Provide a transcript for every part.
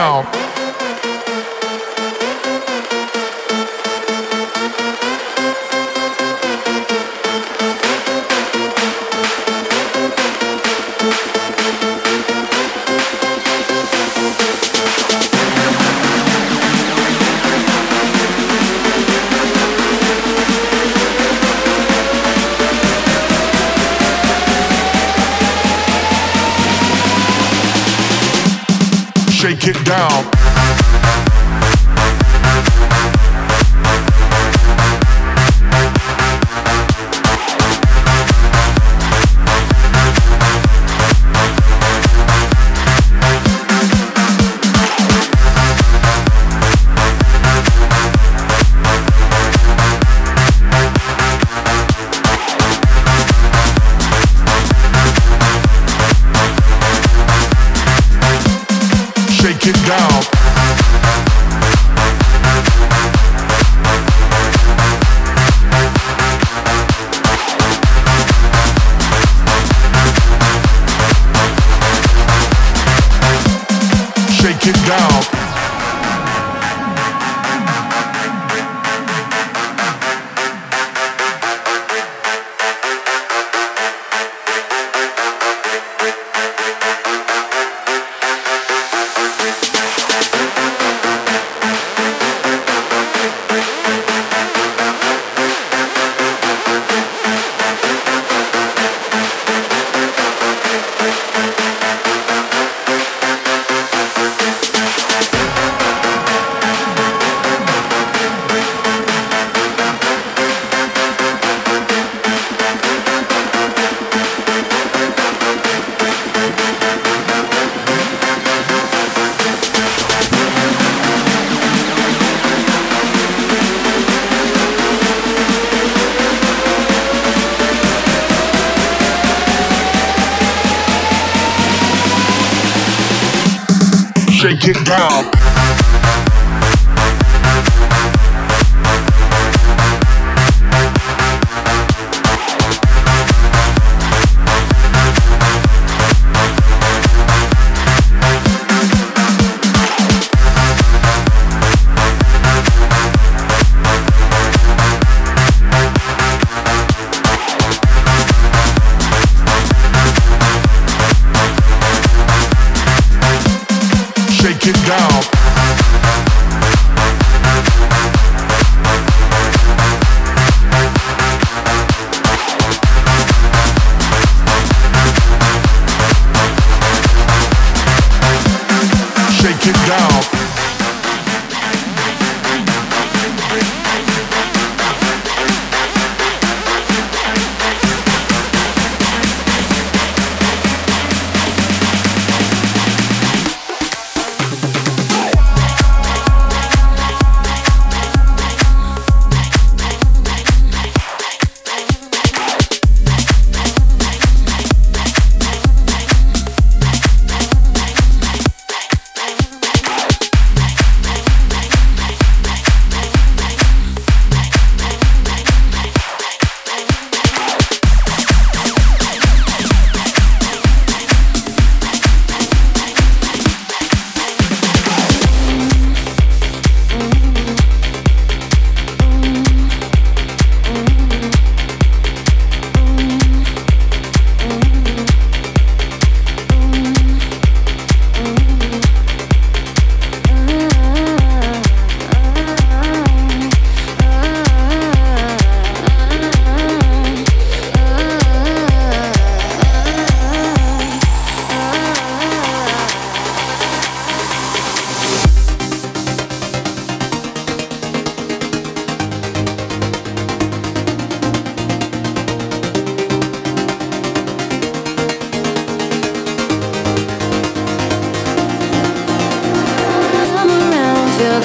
Shake it down.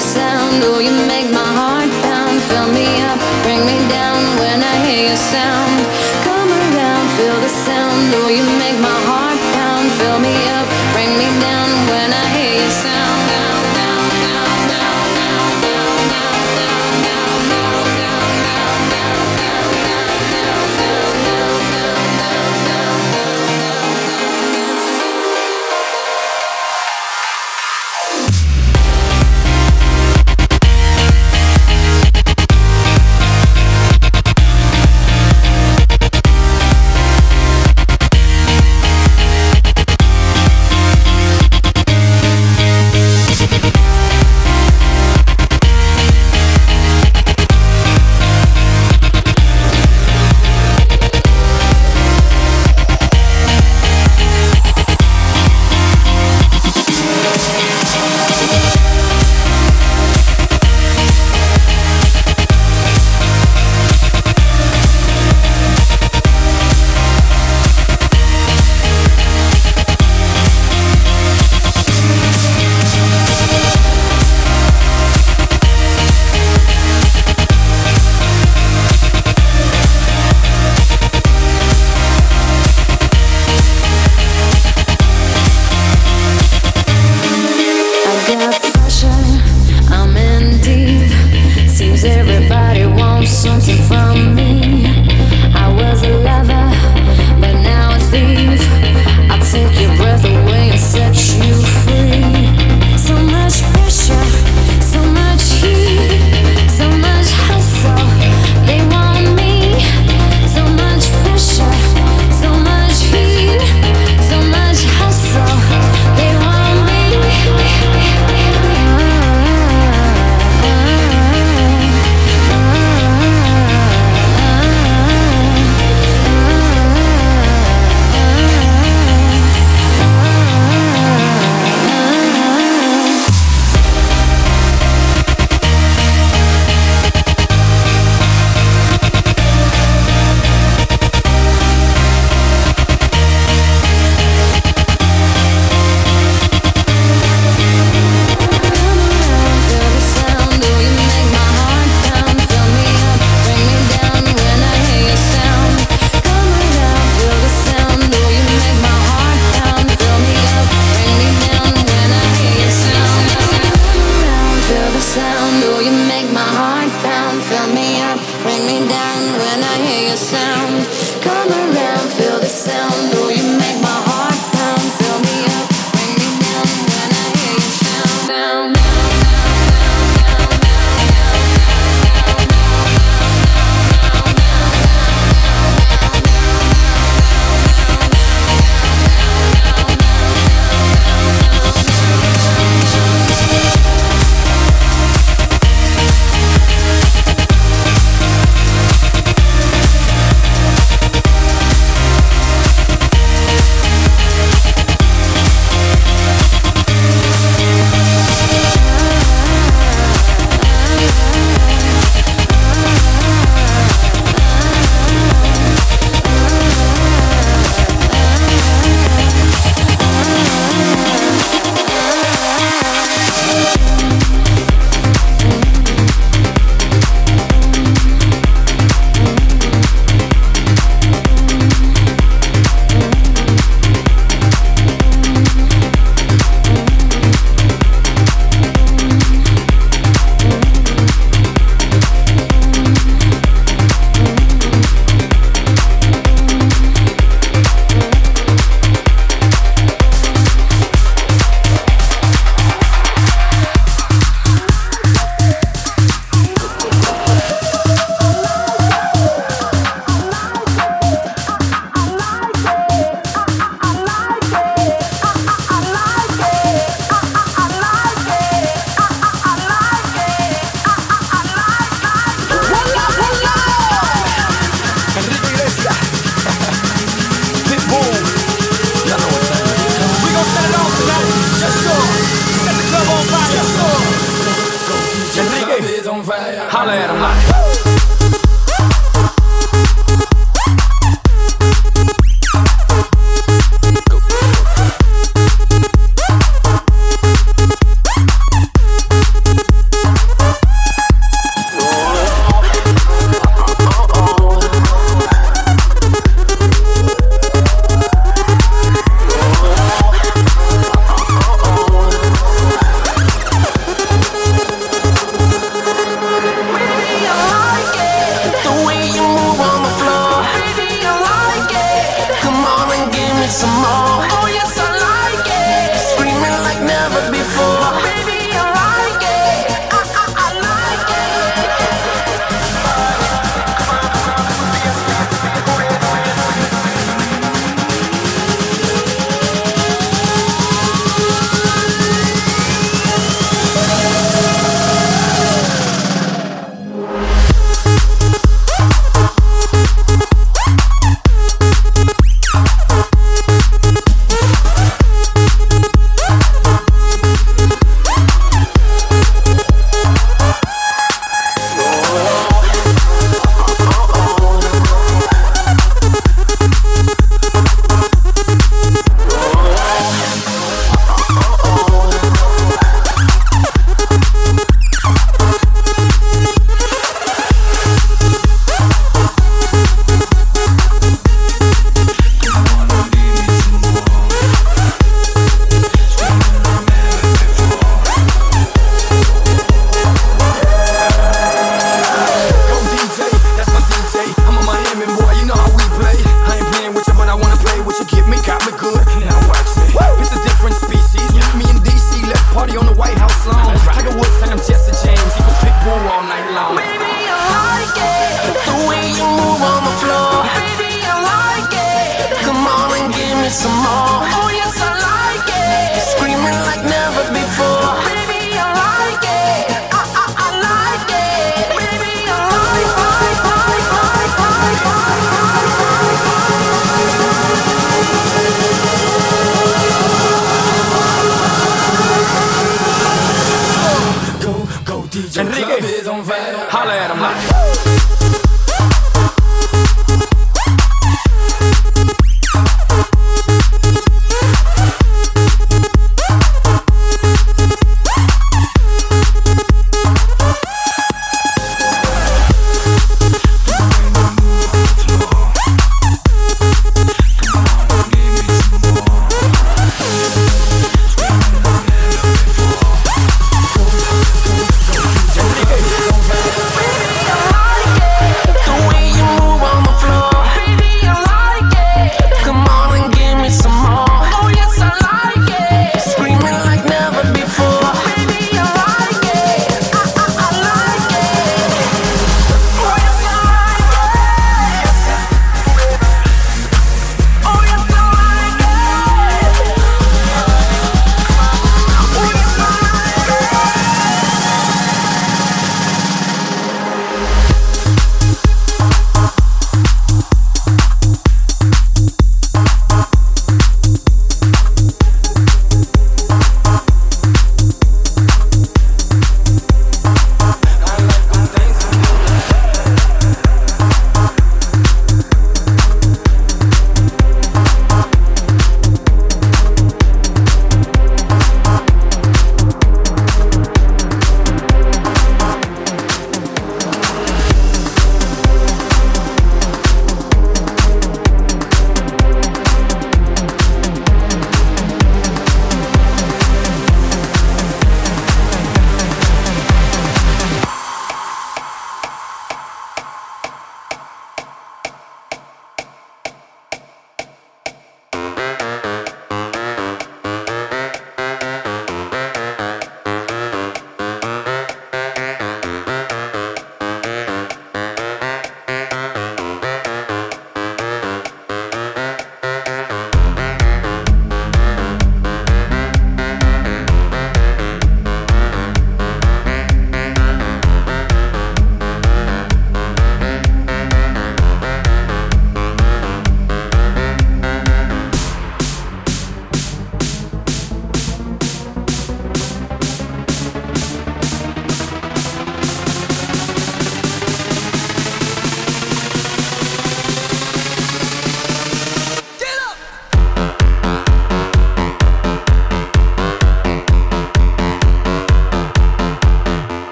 sound, oh you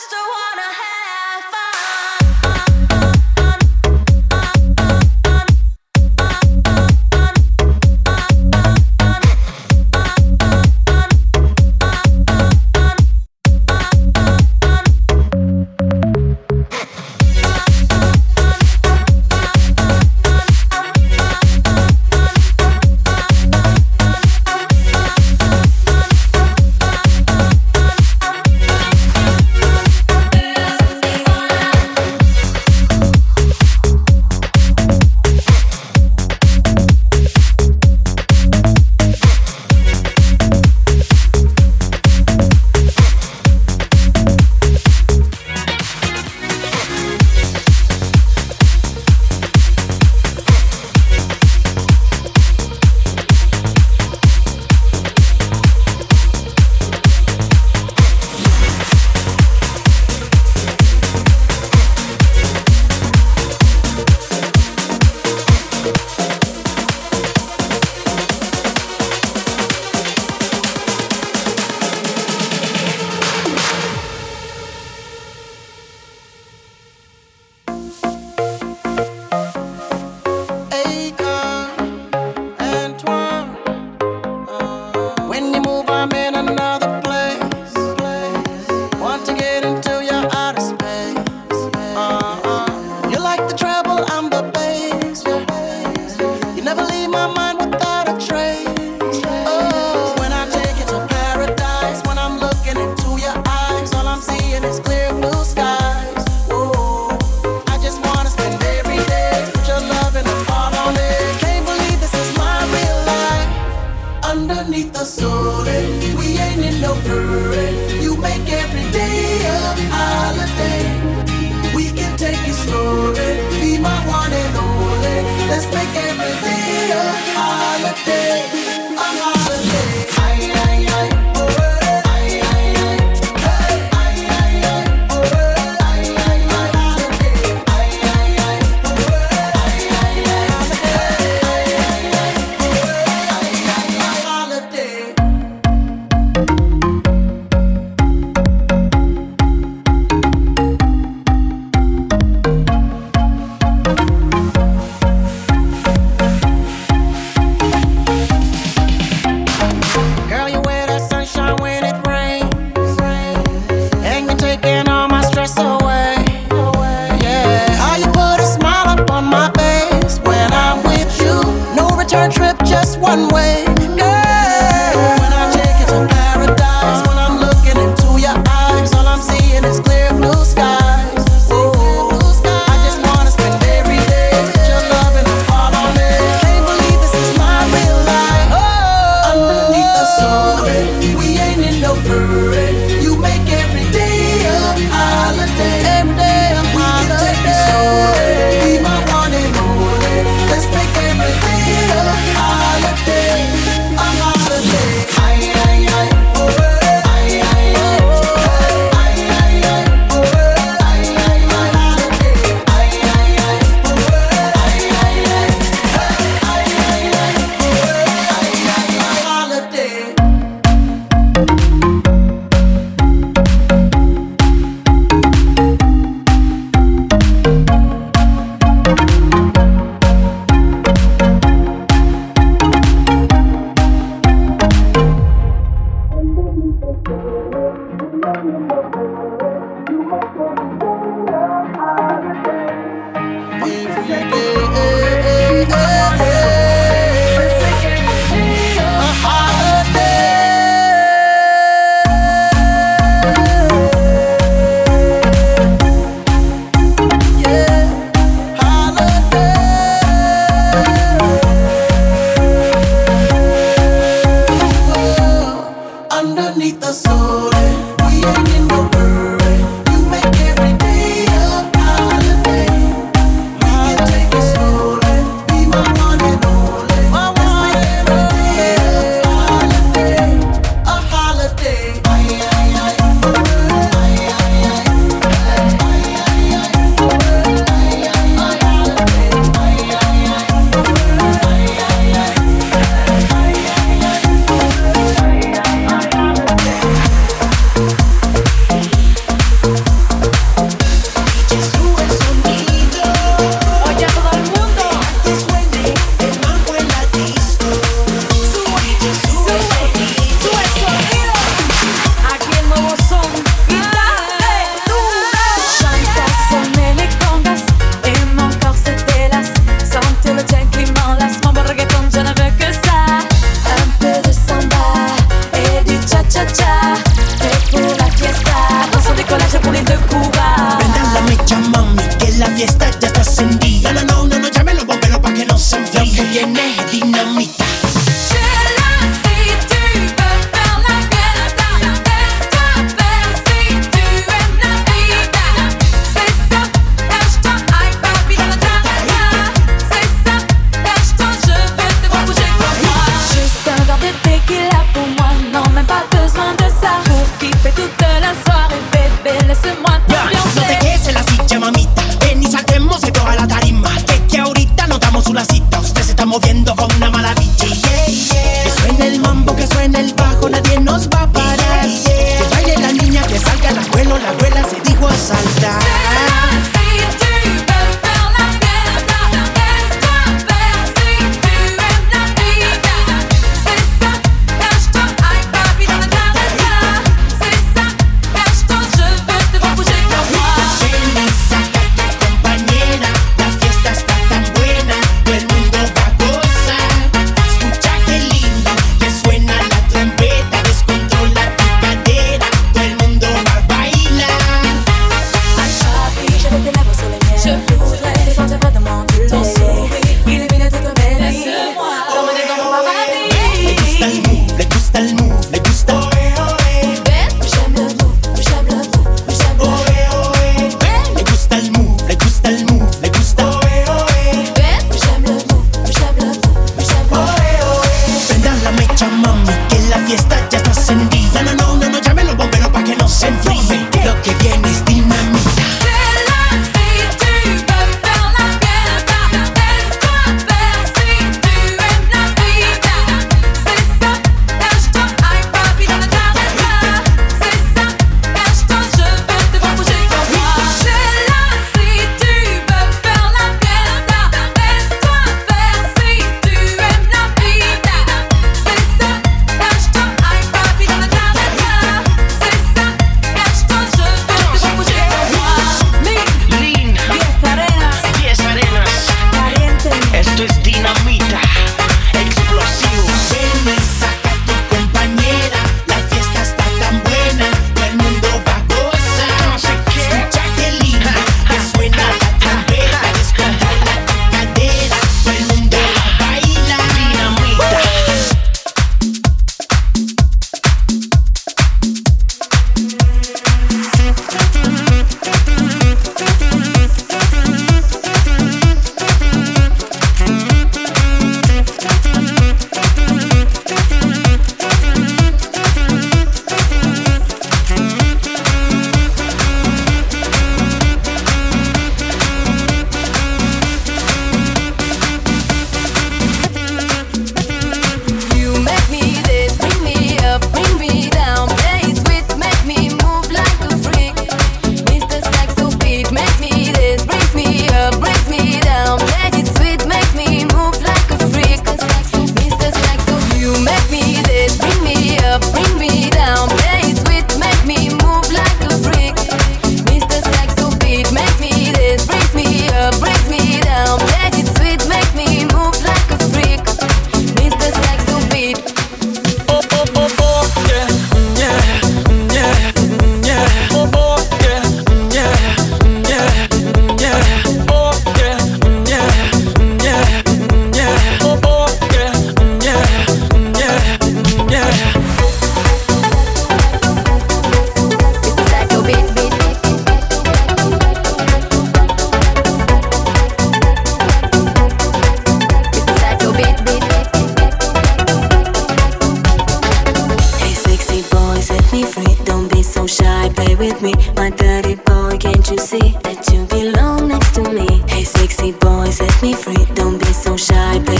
just wanna have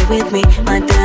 with me. My dirty